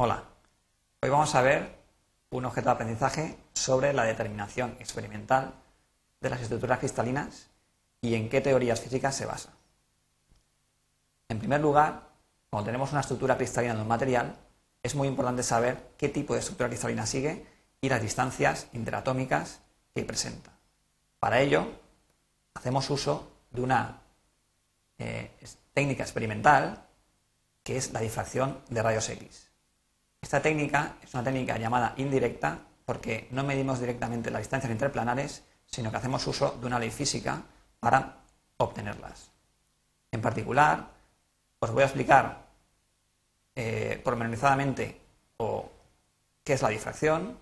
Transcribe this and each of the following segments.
Hola, hoy vamos a ver un objeto de aprendizaje sobre la determinación experimental de las estructuras cristalinas y en qué teorías físicas se basa. En primer lugar, cuando tenemos una estructura cristalina de un material, es muy importante saber qué tipo de estructura cristalina sigue y las distancias interatómicas que presenta. Para ello, hacemos uso de una eh, técnica experimental que es la difracción de rayos X. Esta técnica es una técnica llamada indirecta porque no medimos directamente las distancias interplanares, sino que hacemos uso de una ley física para obtenerlas. En particular, os voy a explicar eh, pormenorizadamente qué es la difracción.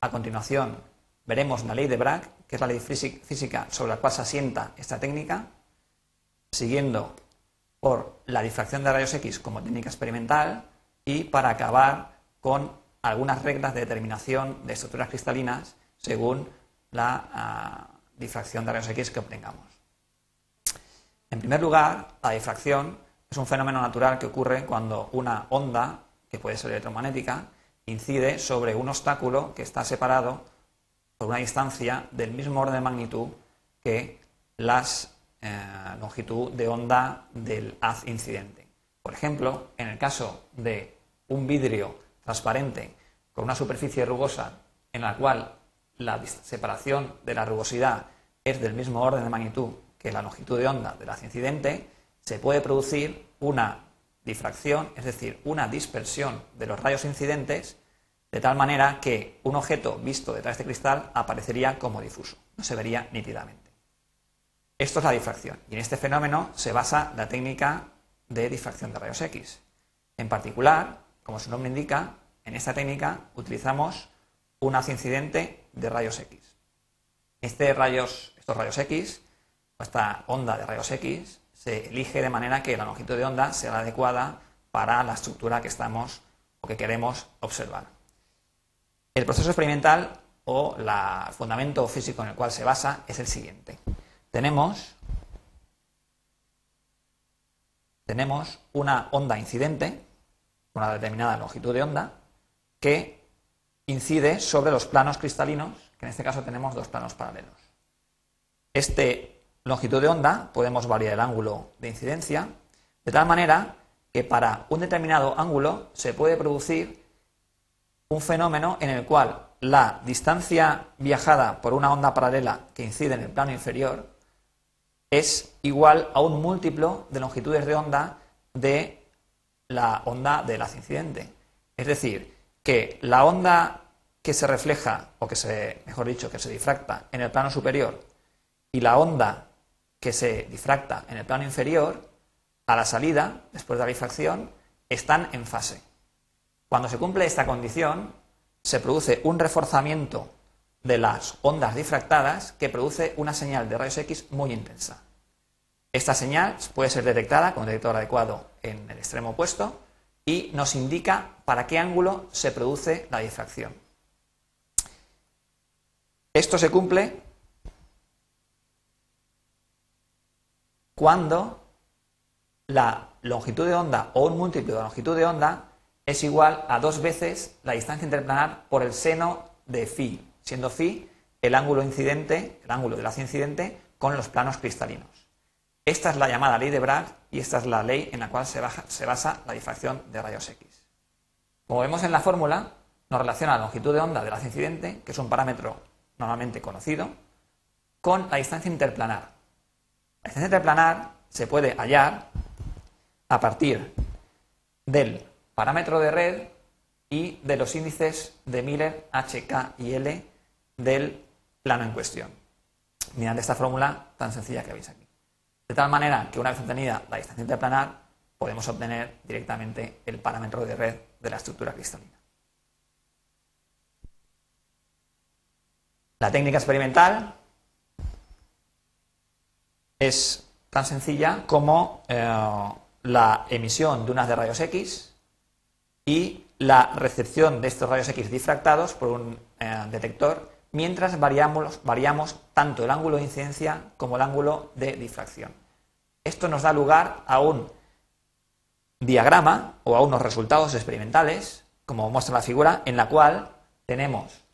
A continuación, veremos la ley de Bragg, que es la ley física sobre la cual se asienta esta técnica, siguiendo por la difracción de rayos X como técnica experimental, y para acabar con algunas reglas de determinación de estructuras cristalinas según la ah, difracción de rayos X que obtengamos. En primer lugar, la difracción es un fenómeno natural que ocurre cuando una onda, que puede ser electromagnética, incide sobre un obstáculo que está separado por una distancia del mismo orden de magnitud que la eh, longitud de onda del haz incidente. Por ejemplo, en el caso de un vidrio transparente con una superficie rugosa en la cual la separación de la rugosidad es del mismo orden de magnitud que la longitud de onda del haz incidente, se puede producir una difracción, es decir, una dispersión de los rayos incidentes, de tal manera que un objeto visto detrás de este cristal aparecería como difuso, no se vería nítidamente. Esto es la difracción, y en este fenómeno se basa la técnica de difracción de rayos X. En particular, como su nombre indica, en esta técnica utilizamos un haz incidente de rayos X. Este rayos, estos rayos X, esta onda de rayos X, se elige de manera que la longitud de onda sea la adecuada para la estructura que estamos o que queremos observar. El proceso experimental o el fundamento físico en el cual se basa es el siguiente. Tenemos, tenemos una onda incidente una determinada longitud de onda que incide sobre los planos cristalinos, que en este caso tenemos dos planos paralelos. Este longitud de onda podemos variar el ángulo de incidencia de tal manera que para un determinado ángulo se puede producir un fenómeno en el cual la distancia viajada por una onda paralela que incide en el plano inferior es igual a un múltiplo de longitudes de onda de la onda del haz incidente. Es decir, que la onda que se refleja, o que se, mejor dicho, que se difracta en el plano superior y la onda que se difracta en el plano inferior, a la salida, después de la difracción, están en fase. Cuando se cumple esta condición, se produce un reforzamiento de las ondas difractadas que produce una señal de rayos X muy intensa. Esta señal puede ser detectada con un detector adecuado en el extremo opuesto y nos indica para qué ángulo se produce la difracción. Esto se cumple cuando la longitud de onda o un múltiplo de longitud de onda es igual a dos veces la distancia interplanar por el seno de phi, siendo phi el ángulo incidente, el ángulo de la incidente con los planos cristalinos. Esta es la llamada ley de Bragg y esta es la ley en la cual se, basa la difracción de rayos X. Como vemos en la fórmula, nos relaciona la longitud de onda del haz incidente, que es un parámetro normalmente conocido, con la distancia interplanar. La distancia interplanar se puede hallar a partir del parámetro de red y de los índices de Miller, H, K y L del plano en cuestión, mediante esta fórmula tan sencilla que veis aquí. De tal manera que una vez obtenida la distancia interplanar, podemos obtener directamente el parámetro de red de la estructura cristalina. La técnica experimental es tan sencilla como eh, la emisión de unas de rayos X y la recepción de estos rayos X difractados por un eh, detector mientras variamos, tanto el ángulo de incidencia como el ángulo de difracción. Esto nos da lugar a un diagrama o a unos resultados experimentales como muestra la figura, en la cual tenemos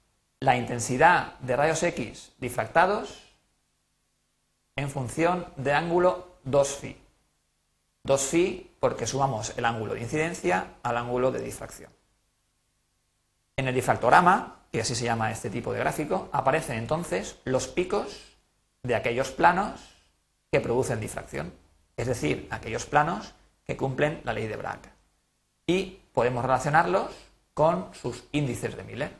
la intensidad de rayos X difractados en función de ángulo 2φ. 2φ porque sumamos el ángulo de incidencia al ángulo de difracción. En el difractorama, que así se llama este tipo de gráfico, aparecen entonces los picos de aquellos planos que producen difracción, es decir, aquellos planos que cumplen la ley de Bragg. Y podemos relacionarlos con sus índices de Miller.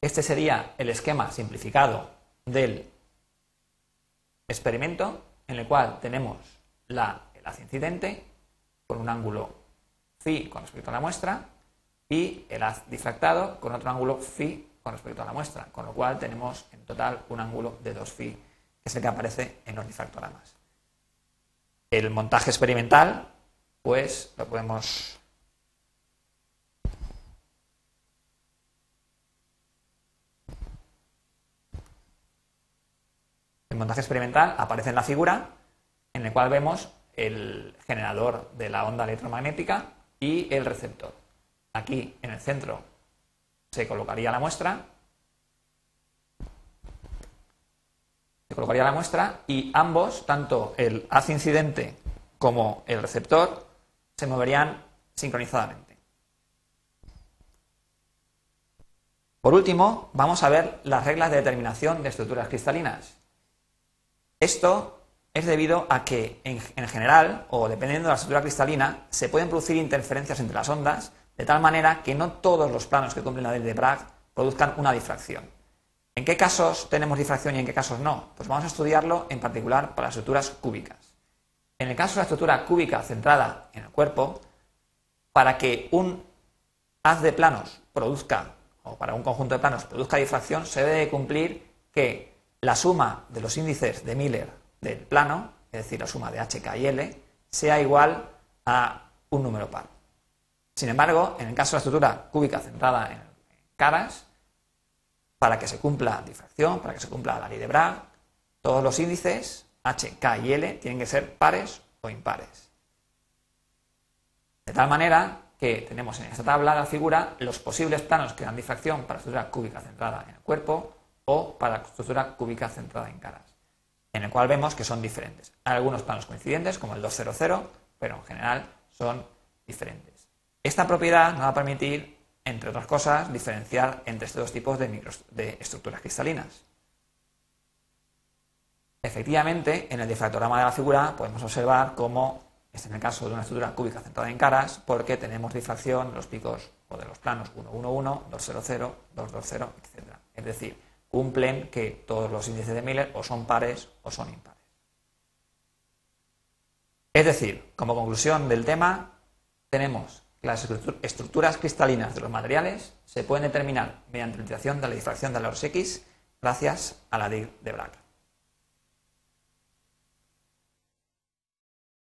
Este sería el esquema simplificado del experimento en el cual tenemos la, el incidente con un ángulo phi con respecto a la muestra y el haz difractado con otro ángulo phi con respecto a la muestra, con lo cual tenemos en total un ángulo de 2 phi, que es el que aparece en los difractoramas. El montaje experimental, pues lo podemos El montaje experimental aparece en la figura en el cual vemos el generador de la onda electromagnética y el receptor. Aquí en el centro se colocaría la muestra, se colocaría la muestra y ambos, tanto el haz incidente como el receptor, se moverían sincronizadamente. Por último, vamos a ver las reglas de determinación de estructuras cristalinas. Esto es debido a que, en, general, o dependiendo de la estructura cristalina, se pueden producir interferencias entre las ondas de tal manera que no todos los planos que cumplen la ley de Bragg produzcan una difracción. ¿En qué casos tenemos difracción y en qué casos no? Pues vamos a estudiarlo en particular para las estructuras cúbicas. En el caso de la estructura cúbica centrada en el cuerpo, para que un haz de planos produzca, o para un conjunto de planos produzca difracción, se debe cumplir que la suma de los índices de Miller del plano, es decir, la suma de HK y L, sea igual a un número par. Sin embargo, en el caso de la estructura cúbica centrada en caras, para que se cumpla difracción, para que se cumpla la ley de Bragg, todos los índices H, K y L tienen que ser pares o impares. De tal manera que tenemos en esta tabla la figura los posibles planos que dan difracción para estructura cúbica centrada en el cuerpo, o para estructura cúbica centrada en caras, cual vemos que son diferentes. Hay algunos planos coincidentes, como el 200, pero en general son diferentes. Esta propiedad nos va a permitir, entre otras cosas, diferenciar entre estos dos tipos de, de estructuras cristalinas. Efectivamente, en el difractorama de la figura podemos observar cómo, este es en el caso de una estructura cúbica centrada en caras, porque tenemos difracción de los picos o de los planos 111, 200, 220, etc. Es decir, cumplen que todos los índices de Miller o son pares o son impares. Es decir, como conclusión del tema, tenemos que las estructuras cristalinas de los materiales se pueden determinar mediante la utilización de la difracción de los X gracias a la ley de Bragg.